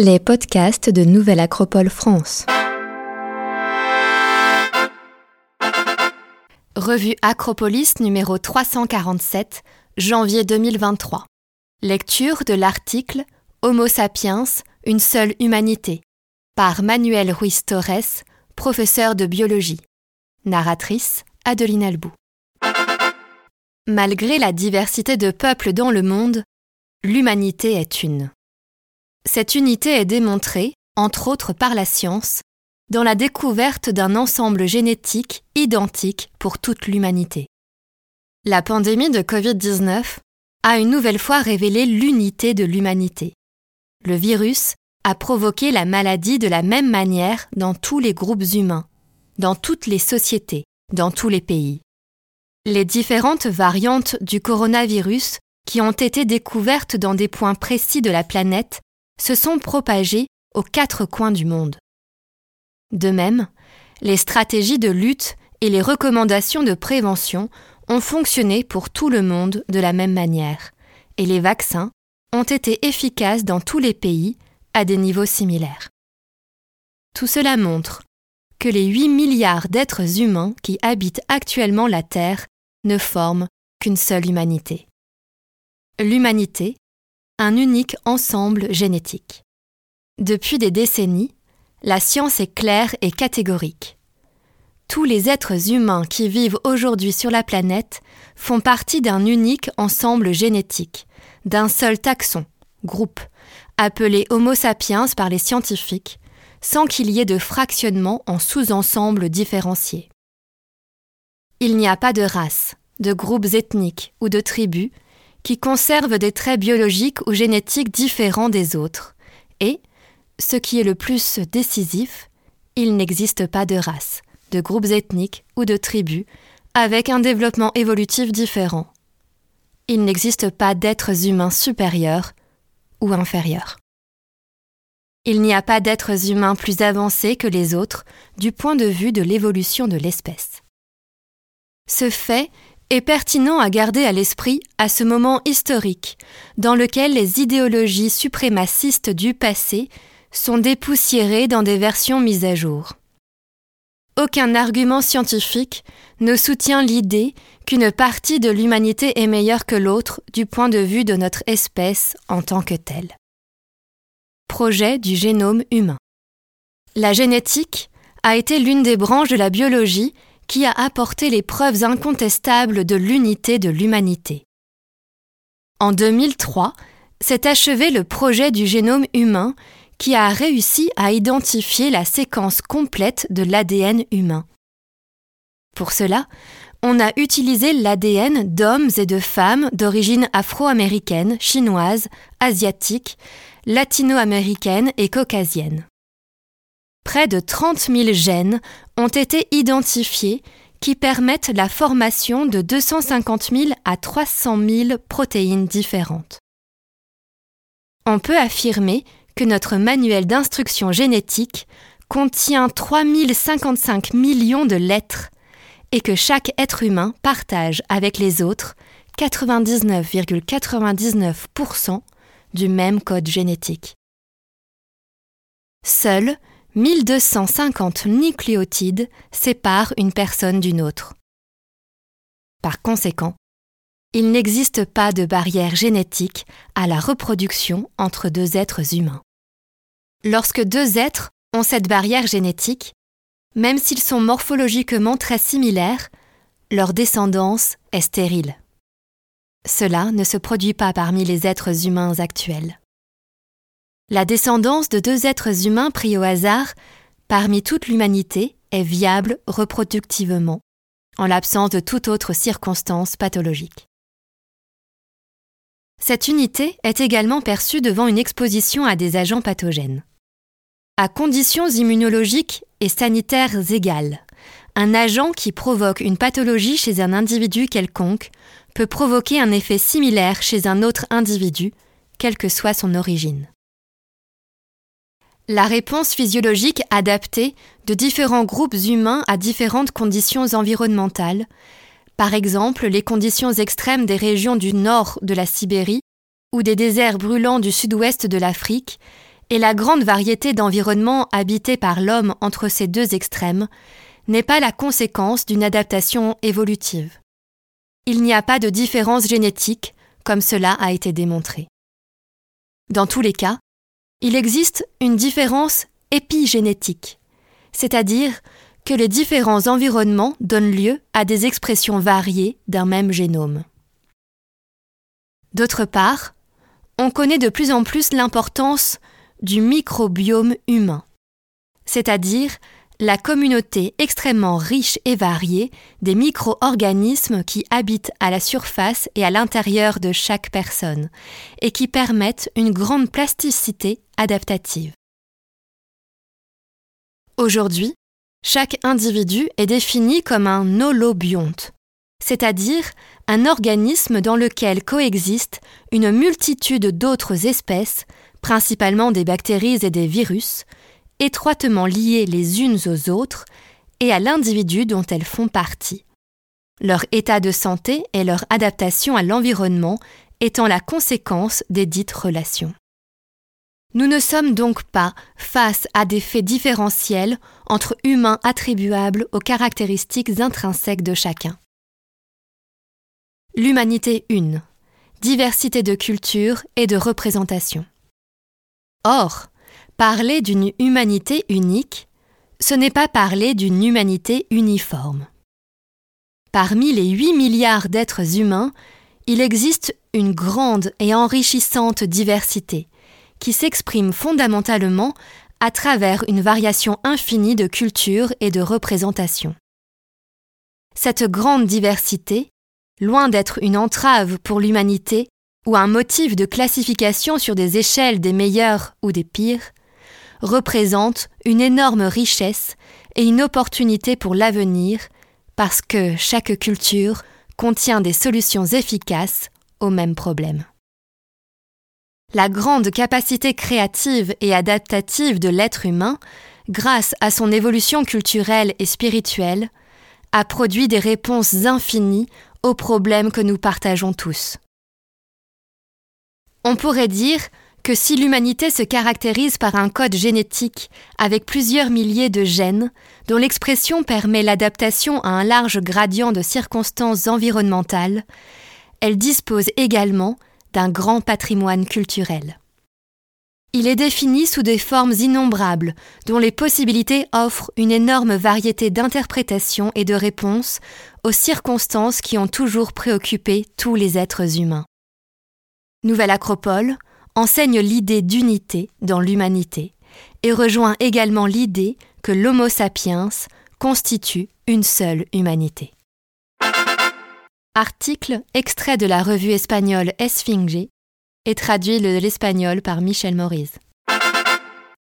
Les podcasts de Nouvelle Acropole France. Revue Acropolis numéro 347, janvier 2023. Lecture de l'article Homo sapiens, une seule humanité, par Manuel Ruiz Torres, professeur de biologie. Narratrice Adeline Albou. Malgré la diversité de peuples dans le monde, l'humanité est une. Cette unité est démontrée, entre autres par la science, dans la découverte d'un ensemble génétique identique pour toute l'humanité. La pandémie de Covid-19 a une nouvelle fois révélé l'unité de l'humanité. Le virus a provoqué la maladie de la même manière dans tous les groupes humains, dans toutes les sociétés, dans tous les pays. Les différentes variantes du coronavirus qui ont été découvertes dans des points précis de la planète se sont propagés aux quatre coins du monde. De même, les stratégies de lutte et les recommandations de prévention ont fonctionné pour tout le monde de la même manière, et les vaccins ont été efficaces dans tous les pays à des niveaux similaires. Tout cela montre que les 8 milliards d'êtres humains qui habitent actuellement la Terre ne forment qu'une seule humanité. L'humanité un unique ensemble génétique. Depuis des décennies, la science est claire et catégorique. Tous les êtres humains qui vivent aujourd'hui sur la planète font partie d'un unique ensemble génétique, d'un seul taxon, groupe, appelé Homo sapiens par les scientifiques, sans qu'il y ait de fractionnement en sous-ensembles différenciés. Il n'y a pas de race, de groupes ethniques ou de tribus qui conservent des traits biologiques ou génétiques différents des autres. Et, ce qui est le plus décisif, il n'existe pas de race, de groupes ethniques ou de tribus avec un développement évolutif différent. Il n'existe pas d'êtres humains supérieurs ou inférieurs. Il n'y a pas d'êtres humains plus avancés que les autres du point de vue de l'évolution de l'espèce. Ce fait est pertinent à garder à l'esprit à ce moment historique, dans lequel les idéologies suprémacistes du passé sont dépoussiérées dans des versions mises à jour. Aucun argument scientifique ne soutient l'idée qu'une partie de l'humanité est meilleure que l'autre du point de vue de notre espèce en tant que telle. Projet du génome humain. La génétique a été l'une des branches de la biologie qui a apporté les preuves incontestables de l'unité de l'humanité. En 2003, s'est achevé le projet du génome humain qui a réussi à identifier la séquence complète de l'ADN humain. Pour cela, on a utilisé l'ADN d'hommes et de femmes d'origine afro-américaine, chinoise, asiatique, latino-américaine et caucasienne près de 30 000 gènes ont été identifiés qui permettent la formation de 250 000 à 300 000 protéines différentes. On peut affirmer que notre manuel d'instruction génétique contient 3055 millions de lettres et que chaque être humain partage avec les autres 99,99% du même code génétique. Seuls 1250 nucléotides séparent une personne d'une autre. Par conséquent, il n'existe pas de barrière génétique à la reproduction entre deux êtres humains. Lorsque deux êtres ont cette barrière génétique, même s'ils sont morphologiquement très similaires, leur descendance est stérile. Cela ne se produit pas parmi les êtres humains actuels. La descendance de deux êtres humains pris au hasard parmi toute l'humanité est viable reproductivement, en l'absence de toute autre circonstance pathologique. Cette unité est également perçue devant une exposition à des agents pathogènes. À conditions immunologiques et sanitaires égales, un agent qui provoque une pathologie chez un individu quelconque peut provoquer un effet similaire chez un autre individu, quelle que soit son origine. La réponse physiologique adaptée de différents groupes humains à différentes conditions environnementales, par exemple les conditions extrêmes des régions du nord de la Sibérie ou des déserts brûlants du sud-ouest de l'Afrique, et la grande variété d'environnements habités par l'homme entre ces deux extrêmes n'est pas la conséquence d'une adaptation évolutive. Il n'y a pas de différence génétique, comme cela a été démontré. Dans tous les cas, il existe une différence épigénétique, c'est-à-dire que les différents environnements donnent lieu à des expressions variées d'un même génome. D'autre part, on connaît de plus en plus l'importance du microbiome humain, c'est-à-dire la communauté extrêmement riche et variée des micro-organismes qui habitent à la surface et à l'intérieur de chaque personne, et qui permettent une grande plasticité adaptative. Aujourd'hui, chaque individu est défini comme un holobionte, c'est-à-dire un organisme dans lequel coexistent une multitude d'autres espèces, principalement des bactéries et des virus, étroitement liées les unes aux autres et à l'individu dont elles font partie. Leur état de santé et leur adaptation à l'environnement étant la conséquence des dites relations. Nous ne sommes donc pas face à des faits différentiels entre humains attribuables aux caractéristiques intrinsèques de chacun. L'humanité une, diversité de culture et de représentation. Or, parler d'une humanité unique, ce n'est pas parler d'une humanité uniforme. Parmi les 8 milliards d'êtres humains, il existe une grande et enrichissante diversité, qui s'exprime fondamentalement à travers une variation infinie de cultures et de représentations. Cette grande diversité, loin d'être une entrave pour l'humanité ou un motif de classification sur des échelles des meilleurs ou des pires, représente une énorme richesse et une opportunité pour l'avenir parce que chaque culture contient des solutions efficaces aux mêmes problèmes. La grande capacité créative et adaptative de l'être humain, grâce à son évolution culturelle et spirituelle, a produit des réponses infinies aux problèmes que nous partageons tous. On pourrait dire que si l'humanité se caractérise par un code génétique avec plusieurs milliers de gènes, dont l'expression permet l'adaptation à un large gradient de circonstances environnementales, elle dispose également d'un grand patrimoine culturel. Il est défini sous des formes innombrables, dont les possibilités offrent une énorme variété d'interprétations et de réponses aux circonstances qui ont toujours préoccupé tous les êtres humains. Nouvelle Acropole enseigne l'idée d'unité dans l'humanité et rejoint également l'idée que l'Homo sapiens constitue une seule humanité. Article extrait de la revue espagnole Esfinge et traduit de l'espagnol par Michel Maurice.